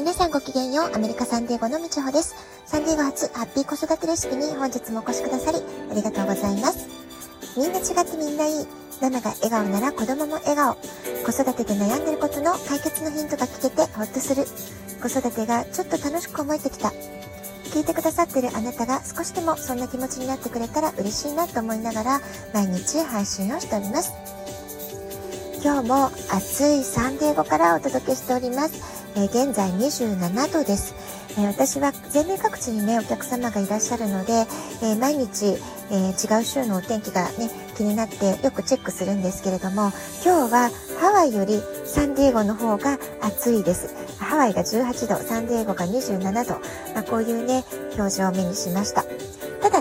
皆さんごきげんよう。アメリカサンディエゴのみちほです。サンディエゴ初ハッピー子育てレシピに本日もお越しくださりありがとうございます。みんな違ってみんないい。ママが笑顔なら子供も笑顔。子育てで悩んでることの解決のヒントが聞けてほっとする。子育てがちょっと楽しく思えてきた。聞いてくださってるあなたが少しでもそんな気持ちになってくれたら嬉しいなと思いながら毎日配信をしております。今日も暑いサンディエゴからお届けしております。え、現在27度です。え、私は全米各地にね、お客様がいらっしゃるので、え、毎日、え違う週のお天気がね、気になってよくチェックするんですけれども、今日はハワイよりサンディエゴの方が暑いです。ハワイが18度、サンディエゴが27度、まあ、こういうね、表示を目にしました。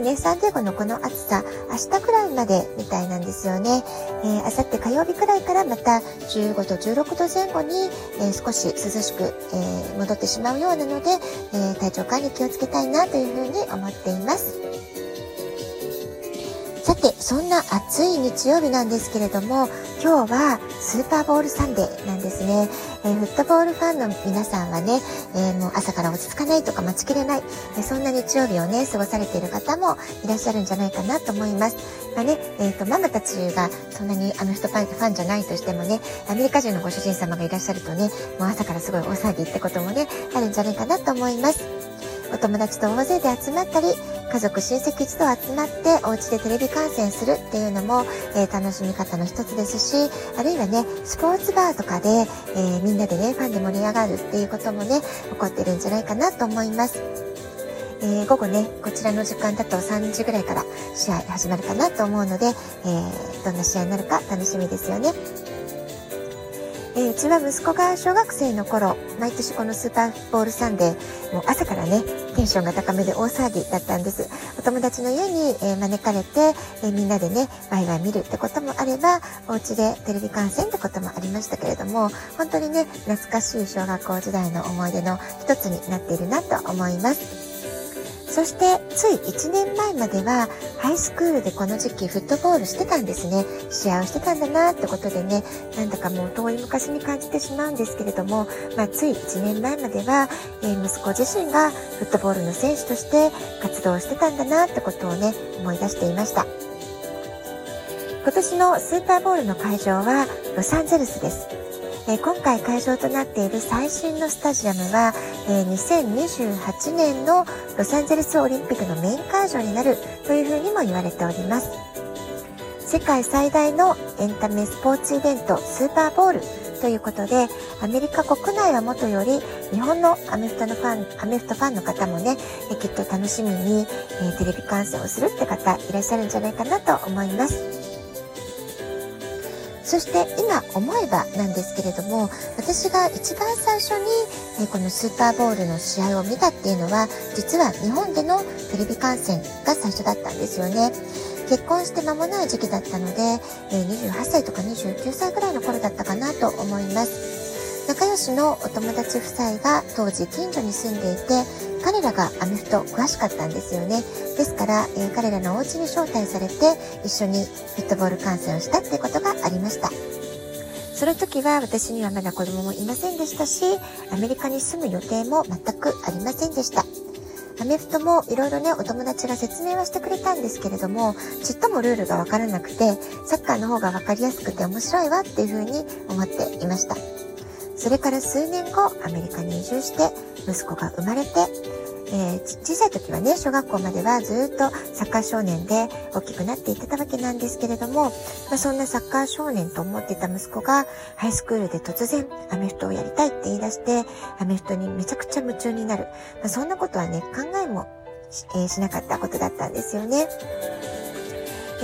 ね、サンディエゴのこの暑さ、明日くらいまでみたいなんですよね。えー、明後日火曜日くらいからまた15度、16度前後に、えー、少し涼しく、えー、戻ってしまうようなので、え体調管理気をつけたいなというふうに思っています。さて、そんな暑い日曜日なんですけれども、今日はスーパーボールサンデーなんですね。えー、フットボールファンの皆さんはね、えー、もう朝から落ち着かないとか待ちきれない、え、そんな日曜日をね、過ごされている方もいらっしゃるんじゃないかなと思います。まあね、えっ、と、ママたちがそんなにあの人ファンじゃないとしてもね、アメリカ人のご主人様がいらっしゃるとね、もう朝からすごい大騒ぎってこともね、あるんじゃないかなと思います。お友達と大勢で集まったり、家族、親戚一同集まってお家でテレビ観戦するっていうのも、えー、楽しみ方の一つですし、あるいはね、スポーツバーとかで、えー、みんなでね、ファンで盛り上がるっていうこともね、起こってるんじゃないかなと思います。えー、午後ね、こちらの時間だと3時ぐらいから試合始まるかなと思うので、えー、どんな試合になるか楽しみですよね。えー、うちは息子が小学生の頃、毎年このスーパーボールサンデー、もう朝からね、テンションが高めで大騒ぎだったんです。お友達の家に、え、招かれて、え、みんなでね、ワイワイ見るってこともあれば、お家でテレビ観戦ってこともありましたけれども、本当にね、懐かしい小学校時代の思い出の一つになっているなと思います。そしてつい1年前まではハイスクールでこの時期フットボールしてたんですね。試合をしてたんだなってことでね、なんだかもう遠い昔に感じてしまうんですけれども、まあ、つい1年前までは、えー、息子自身がフットボールの選手として活動してたんだなってことをね、思い出していました。今年のスーパーボールの会場はロサンゼルスです。えー、今回会場となっている最新のスタジアムは、え、2028年のロサンゼルスオリンピックのメイン会場になるというふうにも言われております。世界最大のエンタメスポーツイベントスーパーボールということで、アメリカ国内はもとより、日本のアメフトのファン、アメフトファンの方もね、きっと楽しみに、えテレビ観戦をするって方いらっしゃるんじゃないかなと思います。そして今思えばなんですけれども私が一番最初に、えこのスーパーボールの試合を見たっていうのは実は日本でのテレビ観戦が最初だったんですよね。結婚して間もない時期だったので、え28歳とか29歳ぐらいの頃だったかなと思います。仲良しのお友達夫妻が当時近所に住んでいて、彼らがアメフト詳しかったんですよね。ですから、えー、彼らのお家に招待されて、一緒にフットボール観戦をしたってことがありました。その時は私にはまだ子供もいませんでしたし、アメリカに住む予定も全くありませんでした。アメフトもいろいろね、お友達が説明はしてくれたんですけれども、ちっともルールがわからなくて、サッカーの方がわかりやすくて面白いわっていうふうに思っていました。それから数年後、アメリカに移住して、息子が生まれて、えー、小さい時はね、小学校まではずっとサッカー少年で大きくなっていってたわけなんですけれども、まあ、そんなサッカー少年と思っていた息子が、ハイスクールで突然アメフトをやりたいって言い出して、アメフトにめちゃくちゃ夢中になる。まあ、そんなことはね、考えもし,、えー、しなかったことだったんですよね。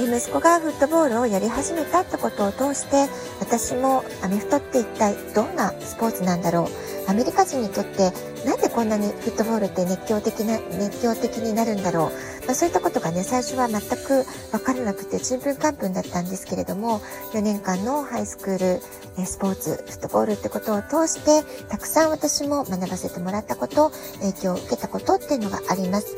息子がフットボールをやり始めたってことを通して、私もアメフトって一体どんなスポーツなんだろう。アメリカ人にとってなんでこんなにフットボールって熱狂的な、熱狂的になるんだろう。まあ、そういったことがね、最初は全くわからなくて、ちんぷんかんぷんだったんですけれども、4年間のハイスクール、スポーツ、フットボールってことを通して、たくさん私も学ばせてもらったこと、影響を受けたことっていうのがあります。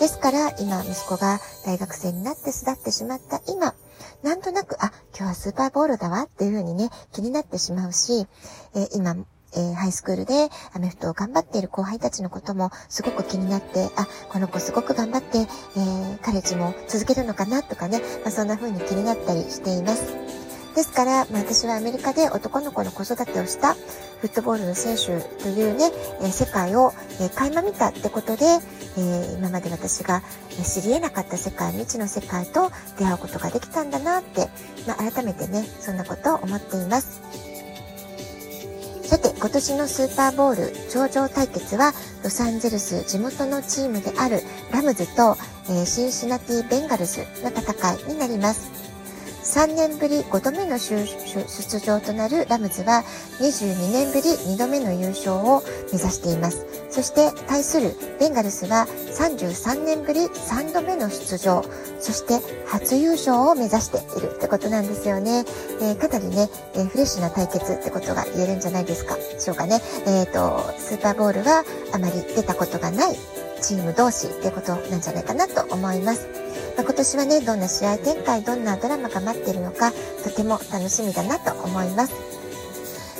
ですから今息子が大学生になって巣立ってしまった今、なんとなく、あ、今日はスーパーボールだわっていうふうにね、気になってしまうし、えー、今、えー、ハイスクールでアメフトを頑張っている後輩たちのこともすごく気になって、あ、この子すごく頑張って、えー、カレッジも続けるのかなとかね、まあ、そんな風に気になったりしています。ですから、まあ、私はアメリカで男の子の子育てをしたフットボールの選手というね、え、世界を、えー、垣間見たってことで、え、今まで私が知り得なかった世界、未知の世界と出会うことができたんだなって、まあ、改めてね、そんなことを思っています。さて、今年のスーパーボール頂上対決は、ロサンゼルス地元のチームであるラムズと、え、シンシナティベンガルズの戦いになります。3年ぶり5度目の出場となるラムズは22年ぶり2度目の優勝を目指しています。そして対するベンガルスは33年ぶり3度目の出場、そして初優勝を目指しているってことなんですよね。えー、かなりね、えー、フレッシュな対決ってことが言えるんじゃないですか。でしょうかね。えっ、ー、と、スーパーボールはあまり出たことがないチーム同士ってことなんじゃないかなと思います。まあ、今年はね、どんな試合展開、どんなドラマが待ってるのか、とても楽しみだなと思います。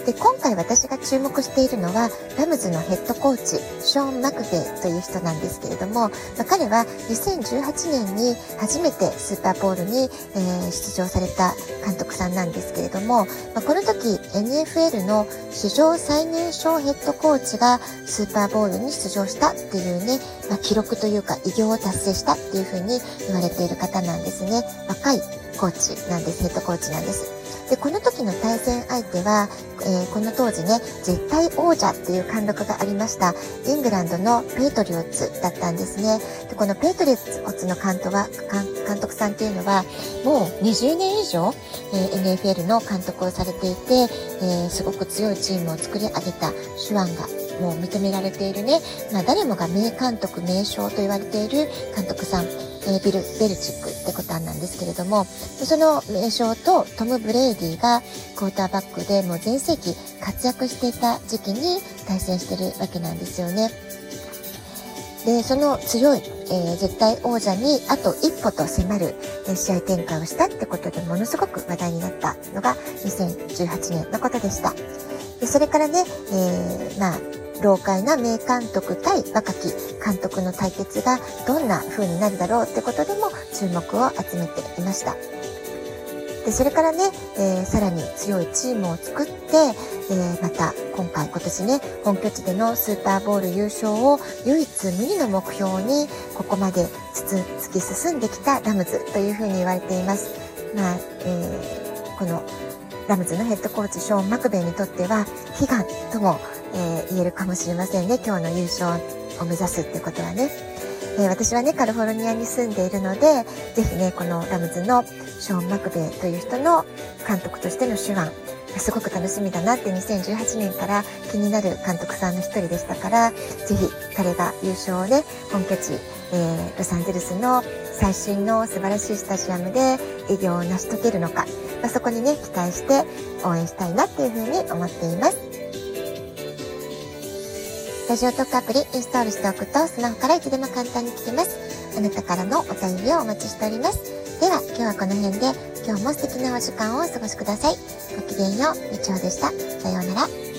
で、今回私が注目しているのは、ラムズのヘッドコーチ、ショーン・マクベイという人なんですけれども、まあ、彼は2018年に初めてスーパーボールに、えー、出場された監督さんなんですけれども、まあ、この時 NFL の史上最年少ヘッドコーチがスーパーボールに出場したっていうね、まあ、記録というか偉業を達成したっていうふうに言われている方なんですね。若いコーチなんです、ヘッドコーチなんです。で、この時の対戦相手は、えー、この当時ね、絶対王者っていう貫禄がありました、イングランドのペイトリオッツだったんですね。でこのペイトリオッツの監督は監督さんっていうのは、もう20年以上、えー、NFL の監督をされていて、えー、すごく強いチームを作り上げた手腕がもう認められているね、まあ、誰もが名監督、名将と言われている監督さん、えー、ビル・ベリチックってことなんですけれども、その名将とトム・ブレイディがクォーターバックでもう全盛期活躍していた時期に対戦してるわけなんですよね。で、その強い、えー、絶対王者にあと一歩と迫る、え、試合展開をしたってことでものすごく話題になったのが2018年のことでした。でそれからね、えー、まあ、老快な名監督対若き監督の対決がどんな風になるだろうってことでも注目を集めていました。で、それからね、えー、さらに強いチームを作って、えー、また今回今年ね、本拠地でのスーパーボール優勝を唯一無二の目標にここまで突き進んできたラムズというふうに言われています。まあ、えー、このラムズのヘッドコーチショーン・マクベイにとっては悲願ともえー、言えるかもしれませんね。今日の優勝を目指すってことはね。えー、私はね、カリフォルニアに住んでいるので、ぜひね、このラムズのショーン・マクベイという人の監督としての手腕、すごく楽しみだなって2018年から気になる監督さんの一人でしたから、ぜひ彼が優勝をね、本拠地、えー、ロサンゼルスの最新の素晴らしいスタジアムで偉業を成し遂げるのか、まあ、そこにね、期待して応援したいなっていうふうに思っています。ラジオトークアプリインストールしておくとスマホからいつでも簡単に聞けます。あなたからのお便りをお待ちしております。では今日はこの辺で今日も素敵なお時間をお過ごしください。ごきげんよう、みちおでした。さようなら。